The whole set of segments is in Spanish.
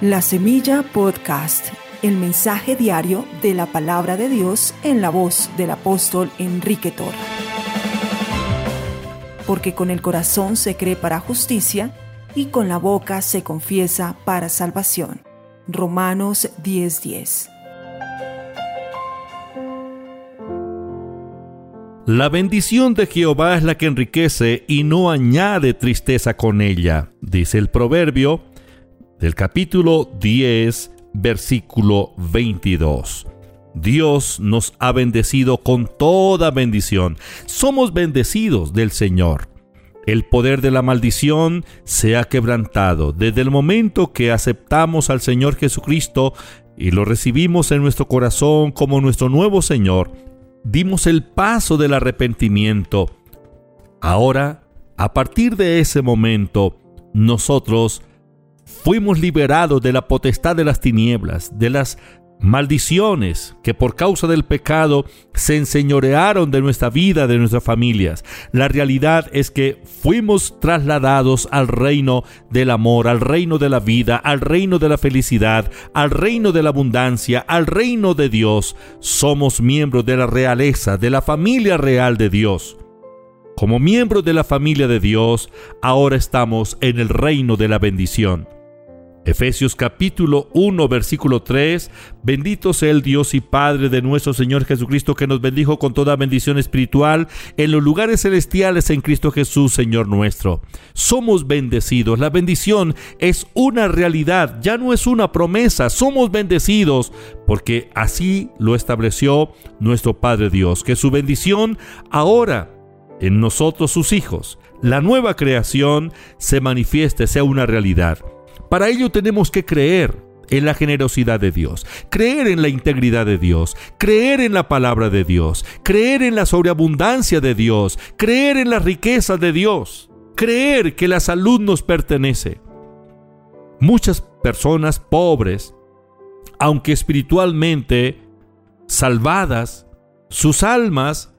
La Semilla Podcast, el mensaje diario de la palabra de Dios en la voz del apóstol Enrique Torre. Porque con el corazón se cree para justicia y con la boca se confiesa para salvación. Romanos 10:10. La bendición de Jehová es la que enriquece y no añade tristeza con ella, dice el proverbio del capítulo 10, versículo 22. Dios nos ha bendecido con toda bendición. Somos bendecidos del Señor. El poder de la maldición se ha quebrantado desde el momento que aceptamos al Señor Jesucristo y lo recibimos en nuestro corazón como nuestro nuevo Señor. Dimos el paso del arrepentimiento. Ahora, a partir de ese momento, nosotros fuimos liberados de la potestad de las tinieblas, de las maldiciones que por causa del pecado se enseñorearon de nuestra vida, de nuestras familias. La realidad es que fuimos trasladados al reino del amor, al reino de la vida, al reino de la felicidad, al reino de la abundancia, al reino de Dios. Somos miembros de la realeza, de la familia real de Dios. Como miembros de la familia de Dios, ahora estamos en el reino de la bendición. Efesios capítulo 1 versículo 3, bendito sea el Dios y Padre de nuestro Señor Jesucristo que nos bendijo con toda bendición espiritual en los lugares celestiales en Cristo Jesús Señor nuestro. Somos bendecidos, la bendición es una realidad, ya no es una promesa, somos bendecidos porque así lo estableció nuestro Padre Dios, que su bendición ahora en nosotros sus hijos, la nueva creación se manifieste, sea una realidad. Para ello tenemos que creer en la generosidad de Dios, creer en la integridad de Dios, creer en la palabra de Dios, creer en la sobreabundancia de Dios, creer en la riqueza de Dios, creer que la salud nos pertenece. Muchas personas pobres, aunque espiritualmente salvadas, sus almas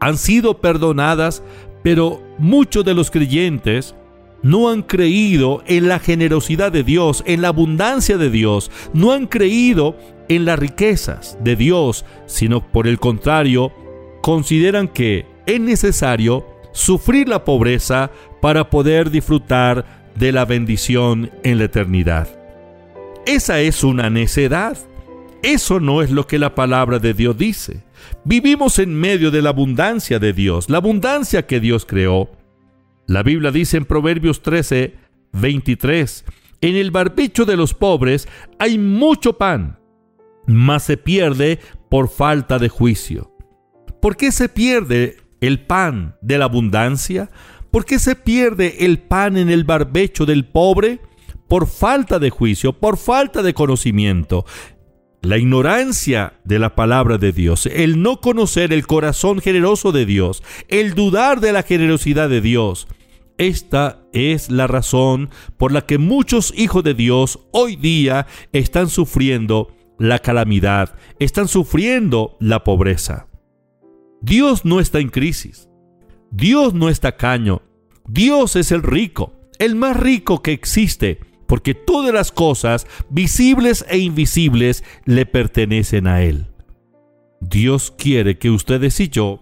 han sido perdonadas, pero muchos de los creyentes no han creído en la generosidad de Dios, en la abundancia de Dios, no han creído en las riquezas de Dios, sino por el contrario, consideran que es necesario sufrir la pobreza para poder disfrutar de la bendición en la eternidad. Esa es una necedad. Eso no es lo que la palabra de Dios dice. Vivimos en medio de la abundancia de Dios, la abundancia que Dios creó. La Biblia dice en Proverbios 13, 23, en el barbecho de los pobres hay mucho pan, mas se pierde por falta de juicio. ¿Por qué se pierde el pan de la abundancia? ¿Por qué se pierde el pan en el barbecho del pobre? Por falta de juicio, por falta de conocimiento. La ignorancia de la palabra de Dios, el no conocer el corazón generoso de Dios, el dudar de la generosidad de Dios, esta es la razón por la que muchos hijos de Dios hoy día están sufriendo la calamidad, están sufriendo la pobreza. Dios no está en crisis. Dios no está caño. Dios es el rico, el más rico que existe, porque todas las cosas, visibles e invisibles, le pertenecen a Él. Dios quiere que ustedes y yo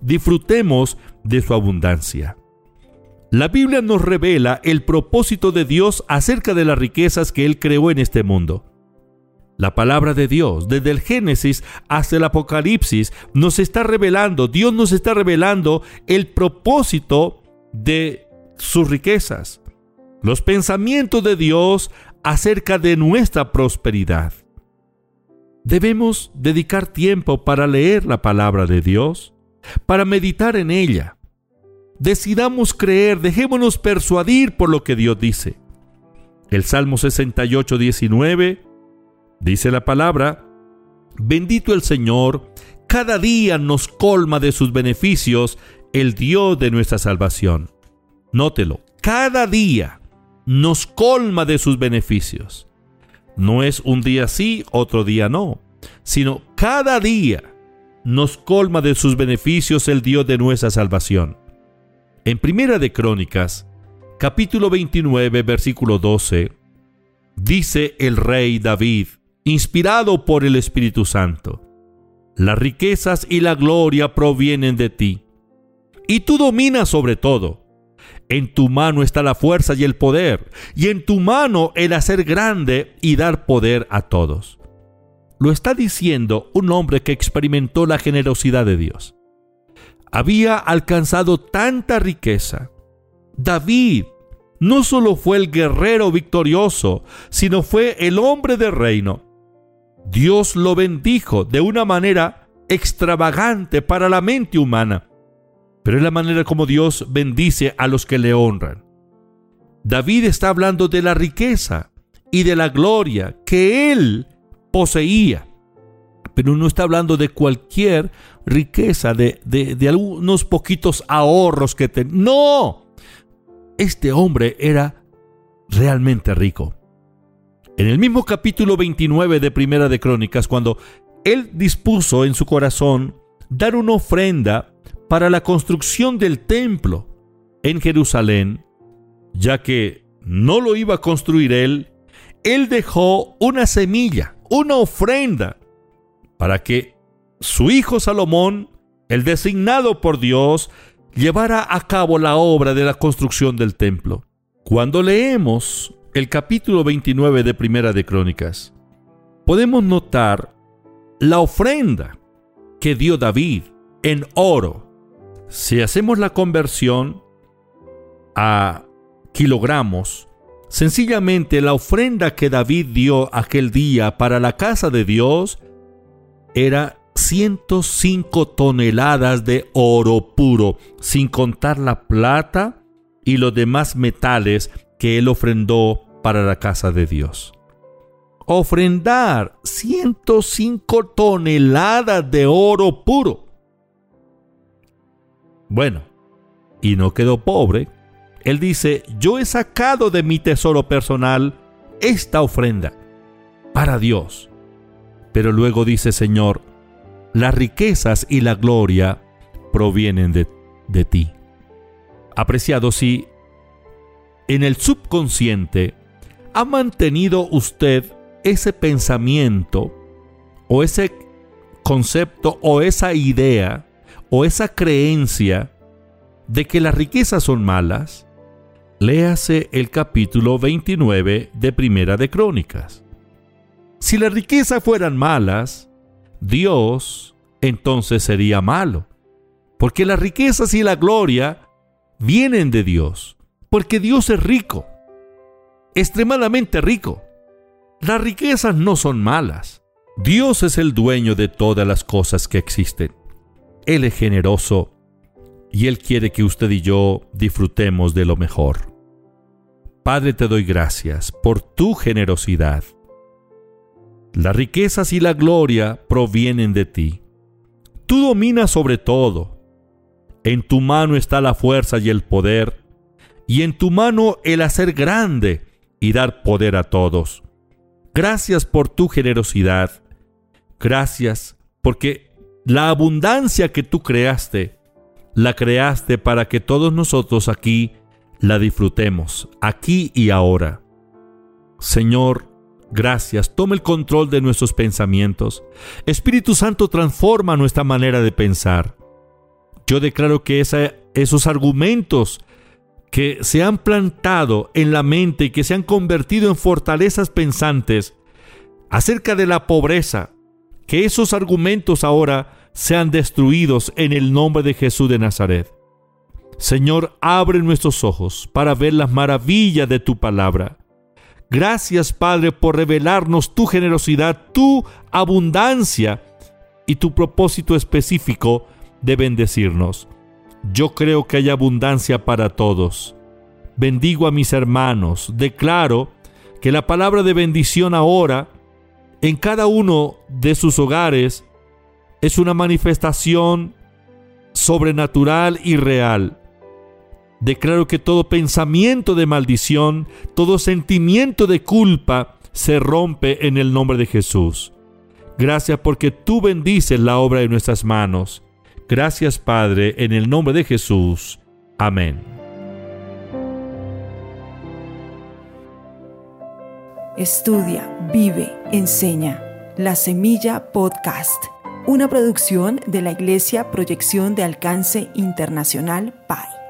disfrutemos de su abundancia. La Biblia nos revela el propósito de Dios acerca de las riquezas que Él creó en este mundo. La palabra de Dios, desde el Génesis hasta el Apocalipsis, nos está revelando, Dios nos está revelando el propósito de sus riquezas, los pensamientos de Dios acerca de nuestra prosperidad. Debemos dedicar tiempo para leer la palabra de Dios, para meditar en ella, Decidamos creer, dejémonos persuadir por lo que Dios dice. El Salmo 68, 19 dice la palabra, bendito el Señor, cada día nos colma de sus beneficios el Dios de nuestra salvación. Nótelo, cada día nos colma de sus beneficios. No es un día sí, otro día no, sino cada día nos colma de sus beneficios el Dios de nuestra salvación. En Primera de Crónicas, capítulo 29, versículo 12, Dice el rey David, inspirado por el Espíritu Santo, las riquezas y la gloria provienen de ti, y tú dominas sobre todo. En tu mano está la fuerza y el poder, y en tu mano el hacer grande y dar poder a todos. Lo está diciendo un hombre que experimentó la generosidad de Dios. Había alcanzado tanta riqueza. David no solo fue el guerrero victorioso, sino fue el hombre de reino. Dios lo bendijo de una manera extravagante para la mente humana, pero es la manera como Dios bendice a los que le honran. David está hablando de la riqueza y de la gloria que él poseía, pero no está hablando de cualquier riqueza, de, de, algunos poquitos ahorros que tenía. No, este hombre era realmente rico. En el mismo capítulo 29 de Primera de Crónicas, cuando él dispuso en su corazón dar una ofrenda para la construcción del templo en Jerusalén, ya que no lo iba a construir él, él dejó una semilla, una ofrenda, para que su hijo Salomón, el designado por Dios, llevara a cabo la obra de la construcción del templo. Cuando leemos el capítulo 29 de Primera de Crónicas, podemos notar la ofrenda que dio David en oro. Si hacemos la conversión a kilogramos, sencillamente la ofrenda que David dio aquel día para la casa de Dios era 105 toneladas de oro puro, sin contar la plata y los demás metales que él ofrendó para la casa de Dios. Ofrendar 105 toneladas de oro puro. Bueno, y no quedó pobre. Él dice, yo he sacado de mi tesoro personal esta ofrenda para Dios. Pero luego dice, Señor, las riquezas y la gloria provienen de, de ti. Apreciado, si en el subconsciente ha mantenido usted ese pensamiento o ese concepto o esa idea o esa creencia de que las riquezas son malas, léase el capítulo 29 de Primera de Crónicas. Si las riquezas fueran malas, Dios entonces sería malo. Porque las riquezas y la gloria vienen de Dios. Porque Dios es rico. Extremadamente rico. Las riquezas no son malas. Dios es el dueño de todas las cosas que existen. Él es generoso y Él quiere que usted y yo disfrutemos de lo mejor. Padre, te doy gracias por tu generosidad. Las riquezas y la gloria provienen de ti. Tú dominas sobre todo. En tu mano está la fuerza y el poder, y en tu mano el hacer grande y dar poder a todos. Gracias por tu generosidad. Gracias porque la abundancia que tú creaste, la creaste para que todos nosotros aquí la disfrutemos, aquí y ahora. Señor, Gracias, toma el control de nuestros pensamientos. Espíritu Santo transforma nuestra manera de pensar. Yo declaro que esos argumentos que se han plantado en la mente y que se han convertido en fortalezas pensantes acerca de la pobreza, que esos argumentos ahora sean destruidos en el nombre de Jesús de Nazaret. Señor, abre nuestros ojos para ver las maravillas de tu palabra. Gracias, Padre, por revelarnos tu generosidad, tu abundancia y tu propósito específico de bendecirnos. Yo creo que hay abundancia para todos. Bendigo a mis hermanos. Declaro que la palabra de bendición ahora en cada uno de sus hogares es una manifestación sobrenatural y real. Declaro que todo pensamiento de maldición, todo sentimiento de culpa se rompe en el nombre de Jesús. Gracias porque tú bendices la obra de nuestras manos. Gracias Padre, en el nombre de Jesús. Amén. Estudia, vive, enseña. La Semilla Podcast, una producción de la Iglesia Proyección de Alcance Internacional PAI.